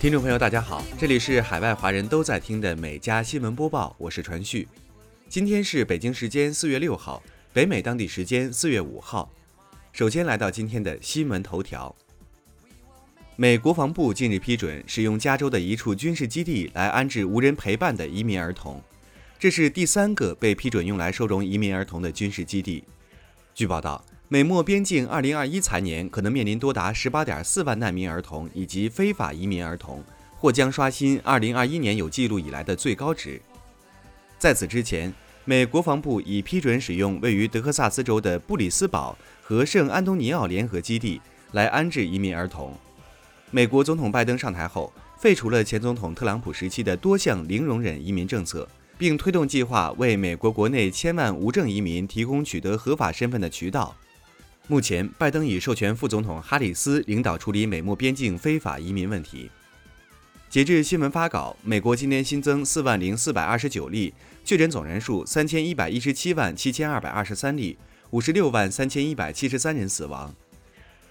听众朋友，大家好，这里是海外华人都在听的美加新闻播报，我是传旭。今天是北京时间四月六号，北美当地时间四月五号。首先来到今天的新闻头条。美国防部近日批准使用加州的一处军事基地来安置无人陪伴的移民儿童，这是第三个被批准用来收容移民儿童的军事基地。据报道。美墨边境2021财年可能面临多达18.4万难民儿童以及非法移民儿童，或将刷新2021年有记录以来的最高值。在此之前，美国防部已批准使用位于德克萨斯州的布里斯堡和圣安东尼奥联合基地来安置移民儿童。美国总统拜登上台后，废除了前总统特朗普时期的多项零容忍移民政策，并推动计划为美国国内千万无证移民提供取得合法身份的渠道。目前，拜登已授权副总统哈里斯领导处理美墨边境非法移民问题。截至新闻发稿，美国今天新增四万零四百二十九例确诊，总人数三千一百一十七万七千二百二十三例，五十六万三千一百七十三人死亡。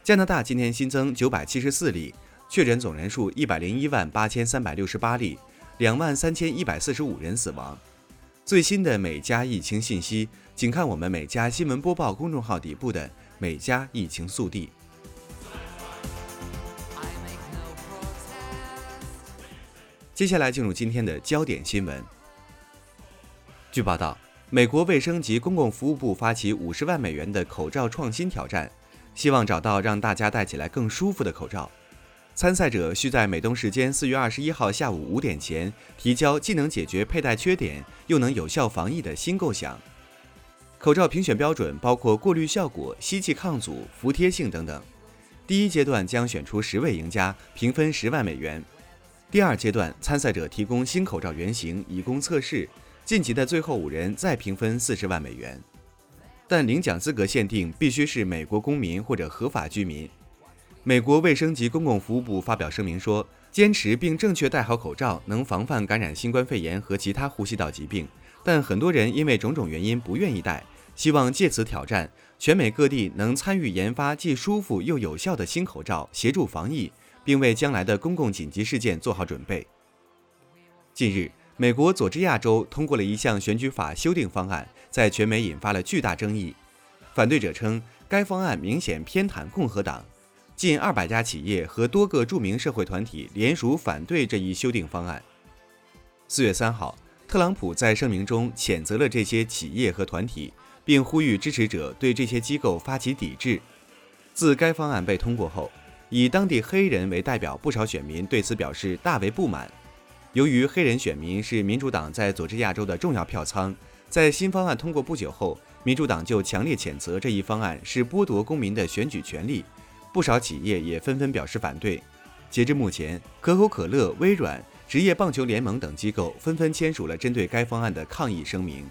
加拿大今天新增九百七十四例确诊，总人数一百零一万八千三百六十八例，两万三千一百四十五人死亡。最新的美加疫情信息，请看我们美加新闻播报公众号底部的。美加疫情速递。接下来进入今天的焦点新闻。据报道，美国卫生及公共服务部发起五十万美元的口罩创新挑战，希望找到让大家戴起来更舒服的口罩。参赛者需在美东时间四月二十一号下午五点前提交既能解决佩戴缺点，又能有效防疫的新构想。口罩评选标准包括过滤效果、吸气抗阻、服贴性等等。第一阶段将选出十位赢家，评分十万美元。第二阶段，参赛者提供新口罩原型以供测试，晋级的最后五人再评分四十万美元。但领奖资格限定必须是美国公民或者合法居民。美国卫生及公共服务部发表声明说，坚持并正确戴好口罩能防范感染新冠肺炎和其他呼吸道疾病。但很多人因为种种原因不愿意戴，希望借此挑战全美各地能参与研发既舒服又有效的新口罩，协助防疫，并为将来的公共紧急事件做好准备。近日，美国佐治亚州通过了一项选举法修订方案，在全美引发了巨大争议。反对者称该方案明显偏袒共和党，近二百家企业和多个著名社会团体联署反对这一修订方案。四月三号。特朗普在声明中谴责了这些企业和团体，并呼吁支持者对这些机构发起抵制。自该方案被通过后，以当地黑人为代表不少选民对此表示大为不满。由于黑人选民是民主党在佐治亚州的重要票仓，在新方案通过不久后，民主党就强烈谴责这一方案是剥夺公民的选举权利。不少企业也纷纷表示反对。截至目前，可口可乐、微软。职业棒球联盟等机构纷纷签署了针对该方案的抗议声明。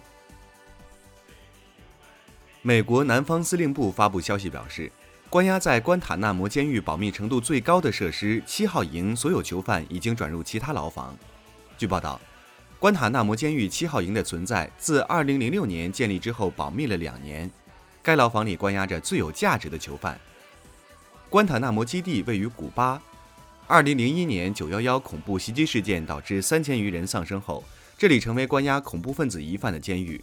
美国南方司令部发布消息表示，关押在关塔那摩监狱保密程度最高的设施七号营所有囚犯已经转入其他牢房。据报道，关塔那摩监狱七号营的存在自2006年建立之后保密了两年。该牢房里关押着最有价值的囚犯。关塔那摩基地位于古巴。二零零一年九幺幺恐怖袭击事件导致三千余人丧生后，这里成为关押恐怖分子疑犯的监狱。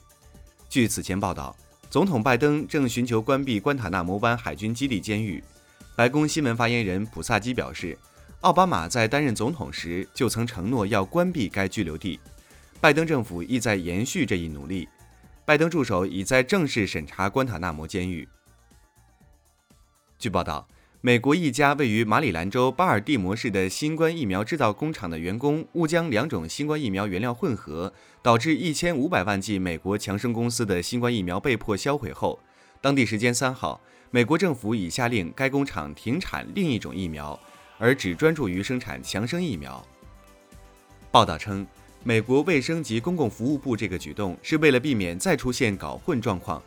据此前报道，总统拜登正寻求关闭关塔纳摩湾海军基地监狱。白宫新闻发言人普萨基表示，奥巴马在担任总统时就曾承诺要关闭该拘留地，拜登政府意在延续这一努力。拜登助手已在正式审查关塔纳摩监狱。据报道。美国一家位于马里兰州巴尔的摩市的新冠疫苗制造工厂的员工误将两种新冠疫苗原料混合，导致一千五百万剂美国强生公司的新冠疫苗被迫销毁后，当地时间三号，美国政府已下令该工厂停产另一种疫苗，而只专注于生产强生疫苗。报道称，美国卫生及公共服务部这个举动是为了避免再出现搞混状况。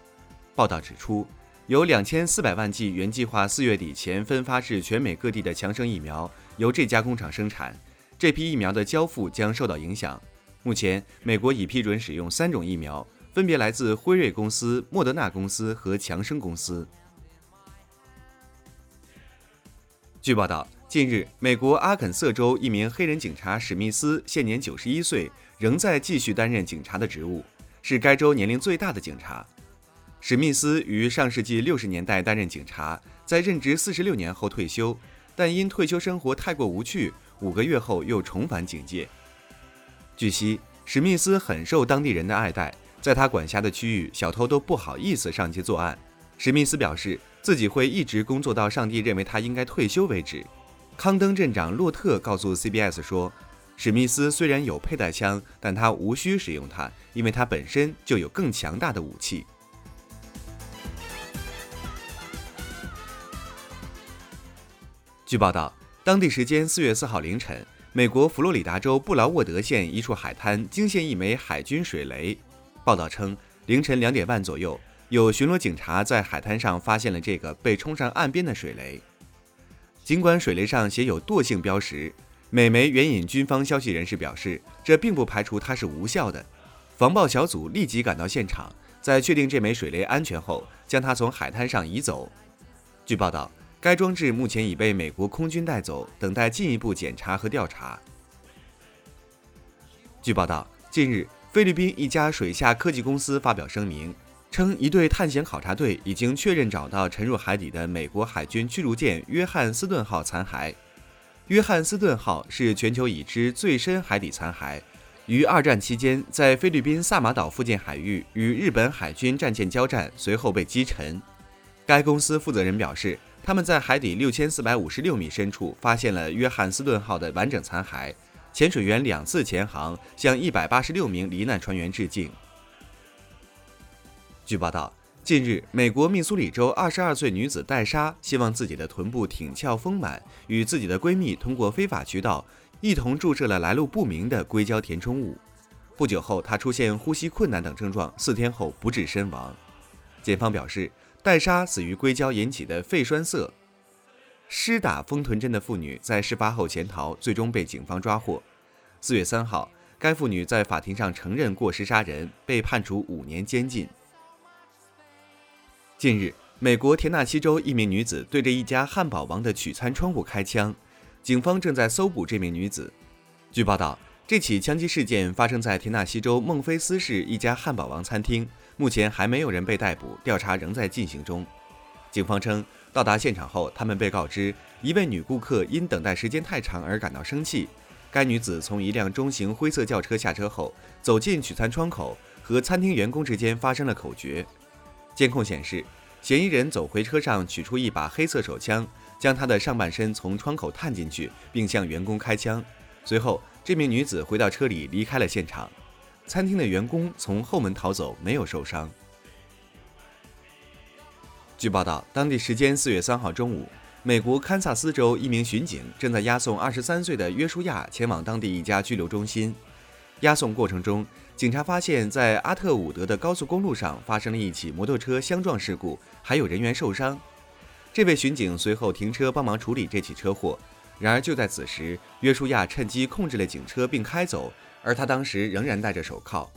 报道指出。有两千四百万剂原计划四月底前分发至全美各地的强生疫苗由这家工厂生产，这批疫苗的交付将受到影响。目前，美国已批准使用三种疫苗，分别来自辉瑞公司、莫德纳公司和强生公司。据报道，近日，美国阿肯色州一名黑人警察史密斯现年九十一岁，仍在继续担任警察的职务，是该州年龄最大的警察。史密斯于上世纪六十年代担任警察，在任职四十六年后退休，但因退休生活太过无趣，五个月后又重返警界。据悉，史密斯很受当地人的爱戴，在他管辖的区域，小偷都不好意思上街作案。史密斯表示，自己会一直工作到上帝认为他应该退休为止。康登镇长洛特告诉 CBS 说：“史密斯虽然有佩戴枪，但他无需使用它，因为他本身就有更强大的武器。”据报道，当地时间四月四号凌晨，美国佛罗里达州布劳沃德县一处海滩惊现一枚海军水雷。报道称，凌晨两点半左右，有巡逻警察在海滩上发现了这个被冲上岸边的水雷。尽管水雷上写有惰性标识，美媒援引军方消息人士表示，这并不排除它是无效的。防爆小组立即赶到现场，在确定这枚水雷安全后，将它从海滩上移走。据报道，该装置目前已被美国空军带走，等待进一步检查和调查。据报道，近日，菲律宾一家水下科技公司发表声明。称，一队探险考察队已经确认找到沉入海底的美国海军驱逐舰“约翰斯顿号”残骸。“约翰斯顿号”是全球已知最深海底残骸，于二战期间在菲律宾萨马岛附近海域与日本海军战舰交战，随后被击沉。该公司负责人表示，他们在海底六千四百五十六米深处发现了“约翰斯顿号”的完整残骸。潜水员两次潜航，向一百八十六名罹难船员致敬。据报道，近日，美国密苏里州二十二岁女子戴莎希望自己的臀部挺翘丰满，与自己的闺蜜通过非法渠道一同注射了来路不明的硅胶填充物。不久后，她出现呼吸困难等症状，四天后不治身亡。检方表示，戴莎死于硅胶引起的肺栓塞。施打丰臀针的妇女在事发后潜逃，最终被警方抓获。四月三号，该妇女在法庭上承认过失杀人，被判处五年监禁。近日，美国田纳西州一名女子对着一家汉堡王的取餐窗户开枪，警方正在搜捕这名女子。据报道，这起枪击事件发生在田纳西州孟菲斯市一家汉堡王餐厅，目前还没有人被逮捕，调查仍在进行中。警方称，到达现场后，他们被告知一位女顾客因等待时间太长而感到生气。该女子从一辆中型灰色轿车下车后，走进取餐窗口，和餐厅员工之间发生了口角。监控显示，嫌疑人走回车上，取出一把黑色手枪，将他的上半身从窗口探进去，并向员工开枪。随后，这名女子回到车里离开了现场。餐厅的员工从后门逃走，没有受伤。据报道，当地时间四月三号中午，美国堪萨斯州一名巡警正在押送二十三岁的约书亚前往当地一家拘留中心。押送过程中，警察发现，在阿特伍德的高速公路上发生了一起摩托车相撞事故，还有人员受伤。这位巡警随后停车帮忙处理这起车祸。然而就在此时，约书亚趁机控制了警车并开走，而他当时仍然戴着手铐。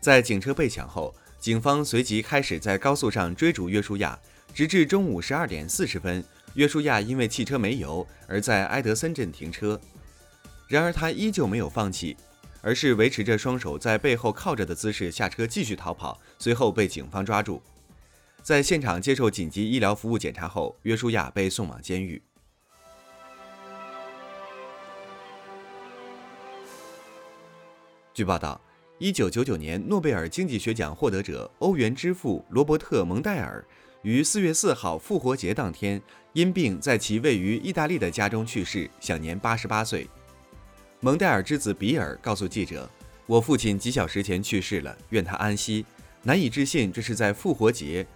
在警车被抢后，警方随即开始在高速上追逐约书亚，直至中午十二点四十分，约书亚因为汽车没油而在埃德森镇停车。然而他依旧没有放弃。而是维持着双手在背后靠着的姿势下车继续逃跑，随后被警方抓住，在现场接受紧急医疗服务检查后，约书亚被送往监狱。据报道，一九九九年诺贝尔经济学奖获得者欧元之父罗伯特·蒙代尔于四月四号复活节当天因病在其位于意大利的家中去世，享年八十八岁。蒙代尔之子比尔告诉记者：“我父亲几小时前去世了，愿他安息。难以置信，这是在复活节。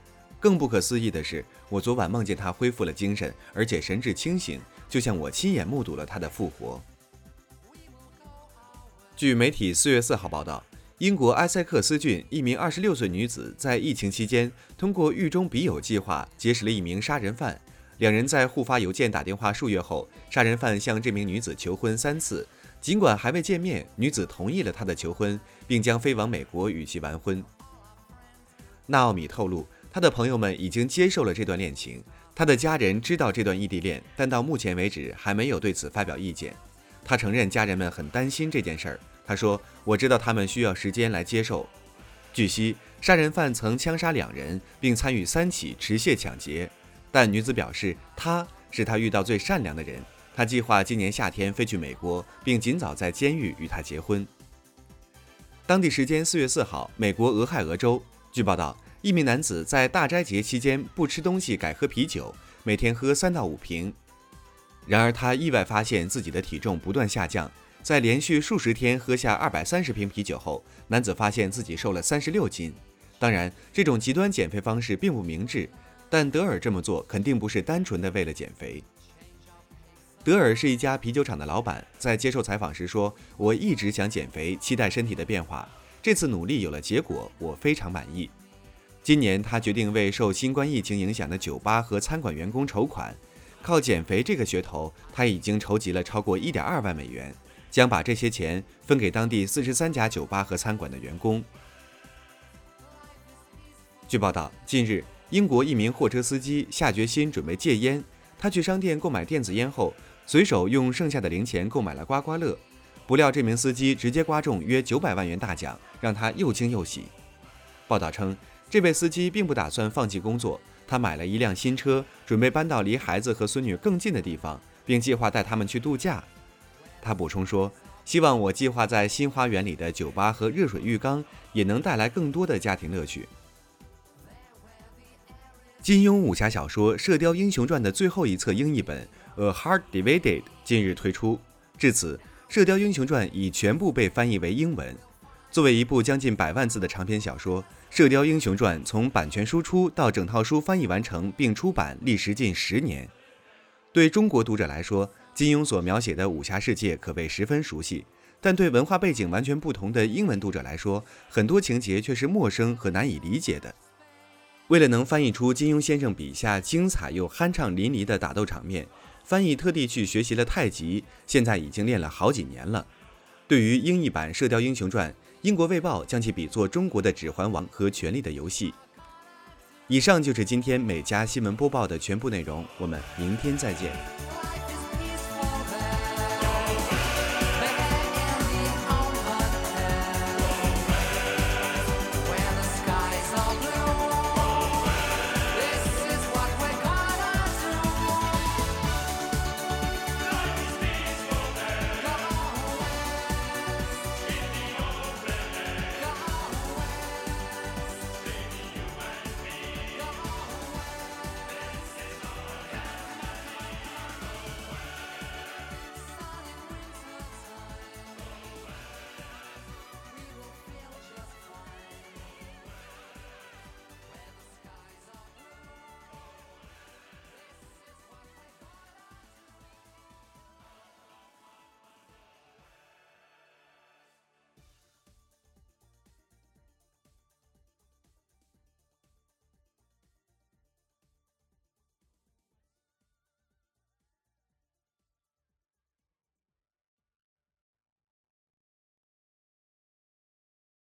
更不可思议的是，我昨晚梦见他恢复了精神，而且神志清醒，就像我亲眼目睹了他的复活。”据媒体四月四号报道，英国埃塞克斯郡一名二十六岁女子在疫情期间通过狱中笔友计划结识了一名杀人犯，两人在互发邮件、打电话数月后，杀人犯向这名女子求婚三次。尽管还未见面，女子同意了他的求婚，并将飞往美国与其完婚。纳奥米透露，他的朋友们已经接受了这段恋情，他的家人知道这段异地恋，但到目前为止还没有对此发表意见。他承认家人们很担心这件事儿。他说：“我知道他们需要时间来接受。”据悉，杀人犯曾枪杀两人，并参与三起持械抢劫，但女子表示他是她遇到最善良的人。她计划今年夏天飞去美国，并尽早在监狱与他结婚。当地时间四月四号，美国俄亥俄州，据报道。一名男子在大斋节期间不吃东西，改喝啤酒，每天喝三到五瓶。然而，他意外发现自己的体重不断下降。在连续数十天喝下二百三十瓶啤酒后，男子发现自己瘦了三十六斤。当然，这种极端减肥方式并不明智，但德尔这么做肯定不是单纯的为了减肥。德尔是一家啤酒厂的老板，在接受采访时说：“我一直想减肥，期待身体的变化。这次努力有了结果，我非常满意。”今年，他决定为受新冠疫情影响的酒吧和餐馆员工筹款。靠减肥这个噱头，他已经筹集了超过1.2万美元，将把这些钱分给当地43家酒吧和餐馆的员工。据报道，近日，英国一名货车司机下决心准备戒烟。他去商店购买电子烟后，随手用剩下的零钱购买了刮刮乐。不料，这名司机直接刮中约900万元大奖，让他又惊又喜。报道称。这位司机并不打算放弃工作，他买了一辆新车，准备搬到离孩子和孙女更近的地方，并计划带他们去度假。他补充说：“希望我计划在新花园里的酒吧和热水浴缸也能带来更多的家庭乐趣。”金庸武侠小说《射雕英雄传》的最后一册英译本《A Heart Divided》近日推出，至此，《射雕英雄传》已全部被翻译为英文。作为一部将近百万字的长篇小说，《射雕英雄传》从版权输出到整套书翻译完成并出版，历时近十年。对中国读者来说，金庸所描写的武侠世界可谓十分熟悉；但对文化背景完全不同的英文读者来说，很多情节却是陌生和难以理解的。为了能翻译出金庸先生笔下精彩又酣畅淋漓的打斗场面，翻译特地去学习了太极，现在已经练了好几年了。对于英译版《射雕英雄传》，英国卫报将其比作中国的《指环王》和《权力的游戏》。以上就是今天每家新闻播报的全部内容，我们明天再见。